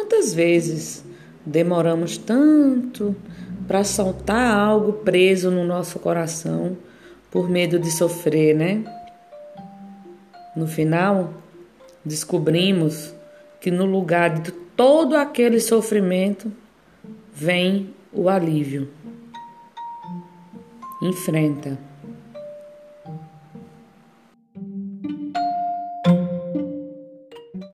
Quantas vezes demoramos tanto para soltar algo preso no nosso coração por medo de sofrer, né? No final, descobrimos que no lugar de todo aquele sofrimento vem o alívio. Enfrenta.